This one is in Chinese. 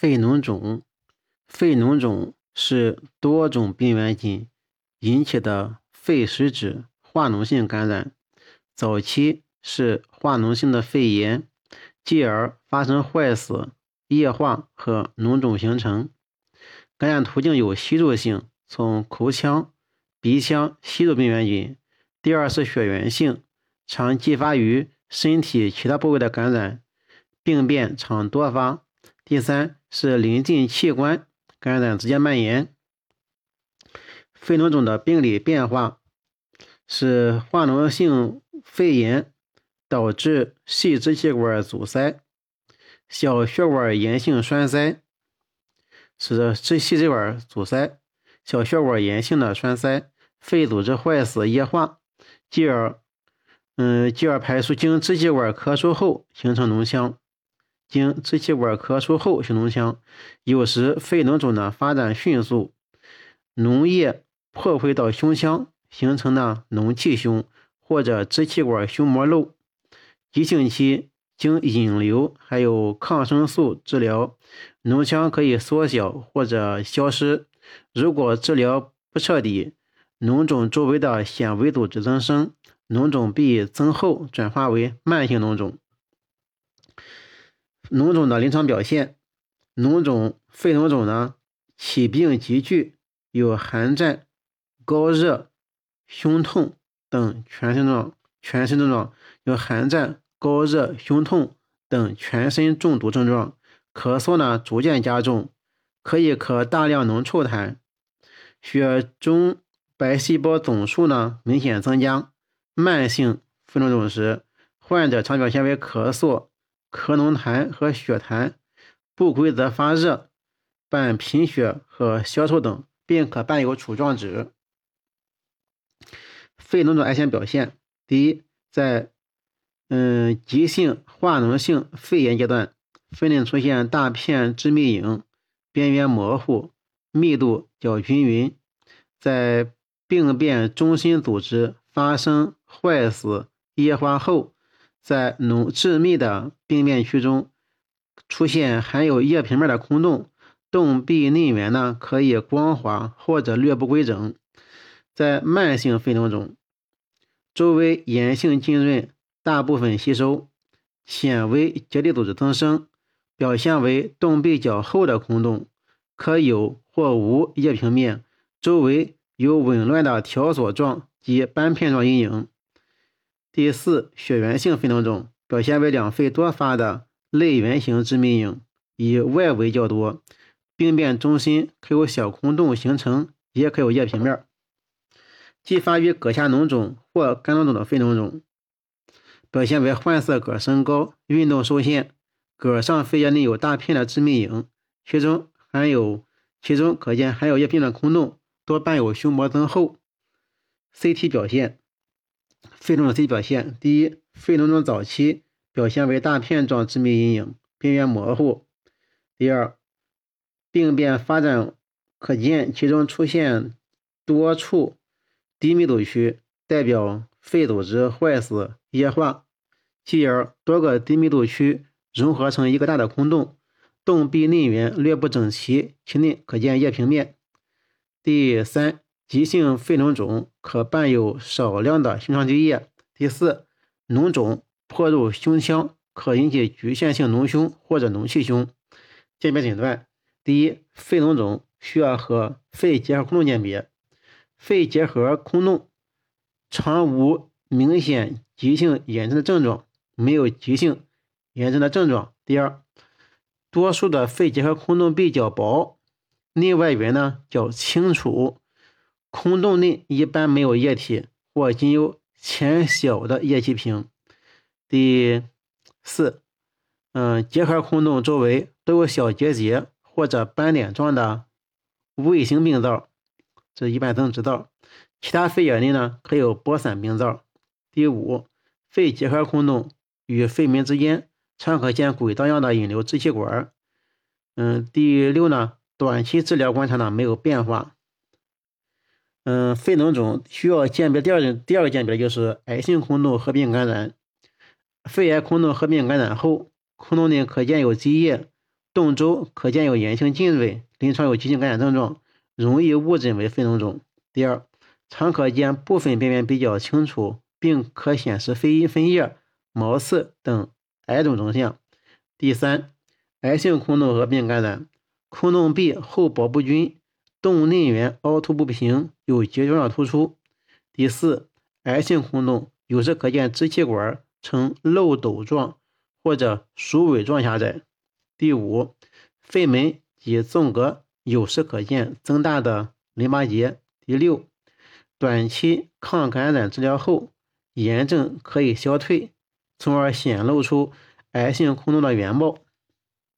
肺脓肿，肺脓肿是多种病原菌引起的肺实质化脓性感染，早期是化脓性的肺炎，继而发生坏死、液化和脓肿形成。感染途径有吸入性，从口腔、鼻腔吸入病原菌；第二是血源性，常继发于身体其他部位的感染，病变常多发。第三是临近器官感染直接蔓延。肺脓肿的病理变化是化脓性肺炎导致细支气管阻塞、小血管炎性栓塞，使支细支管阻塞、小血管炎性的栓塞，肺组织坏死液化，继而，嗯，继而排出经支气管咳出后形成脓腔。经支气管咳出后形脓腔，有时肺脓肿的发展迅速，脓液破回到胸腔，形成了脓气胸或者支气管胸膜瘘。急性期经引流还有抗生素治疗，脓腔可以缩小或者消失。如果治疗不彻底，脓肿周围的纤维组织增生，脓肿壁增厚，转化为慢性脓肿。脓肿的临床表现，脓肿、肺脓肿呢，起病急剧，有寒战、高热、胸痛等全身状，全身症状有寒战、高热、胸痛等全身中毒症状，咳嗽呢逐渐加重，可以咳大量脓臭痰，血中白细胞总数呢明显增加。慢性肺脓肿时，患者常表现为咳嗽。咳脓痰和血痰，不规则发热，伴贫血和消瘦等，并可伴有杵状指。肺脓肿癌前表现：第一，在嗯急性化脓性肺炎阶段，肺内出现大片致密影，边缘模糊，密度较均匀。在病变中心组织发生坏死、液化后。在脓致密的病变区中出现含有液平面的空洞，洞壁内缘呢可以光滑或者略不规整。在慢性肺脓肿，周围炎性浸润，大部分吸收，纤维结缔组织增生，表现为洞壁较厚的空洞，可有或无液平面，周围有紊乱的条索状及斑片状阴影。第四，血源性肺脓肿表现为两肺多发的类圆形致密影，以外围较多，病变中心可有小空洞形成，也可有液平面。继发于膈下脓肿或肝脓肿的肺脓肿，表现为患色膈升高、运动受限，膈上肺叶内有大片的致密影，其中含有其中可见含有液平面空洞，多伴有胸膜增厚。CT 表现。肺脓肿 CT 表现：第一，肺脓肿早期表现为大片状致密阴影，边缘模糊；第二，病变发展可见其中出现多处低密度区，代表肺组织坏死液化；继而多个低密度区融合成一个大的空洞，洞壁内缘略不整齐，其内可见液平面；第三。急性肺脓肿可伴有少量的胸腔积液。第四，脓肿破入胸腔，可引起局限性脓胸或者脓气胸。鉴别诊断：第一，肺脓肿需要和肺结核空洞鉴别。肺结核空洞常无明显急性炎症的症状，没有急性炎症的症状。第二，多数的肺结核空洞壁较薄，内外缘呢较清楚。空洞内一般没有液体，或仅有浅小的液体瓶。第四，嗯，结核空洞周围都有小结节或者斑点状的卫星病灶，这一般都知道。其他肺叶内呢，可有播散病灶。第五，肺结核空洞与肺门之间常可见轨道样的引流支气管。嗯，第六呢，短期治疗观察呢没有变化。嗯，肺脓肿需要鉴别第二第二个鉴别就是癌性空洞合并感染。肺癌空洞合并感染后，空洞内可见有积液洞周可见有炎性浸润，临床有急性感染症状，容易误诊为肺脓肿。第二，常可见部分边缘比较清楚，并可显示肺分叶、毛刺等癌肿征象。第三，癌性空洞合并感染，空洞壁厚薄不均，洞内缘凹凸不平，有结状突出。第四，癌性空洞有时可见支气管呈漏斗状或者鼠尾状狭窄。第五，肺门及纵隔有时可见增大的淋巴结。第六，短期抗感染治疗后，炎症可以消退，从而显露出癌性空洞的原貌。